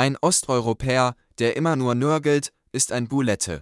Ein Osteuropäer, der immer nur nörgelt, ist ein Bulette.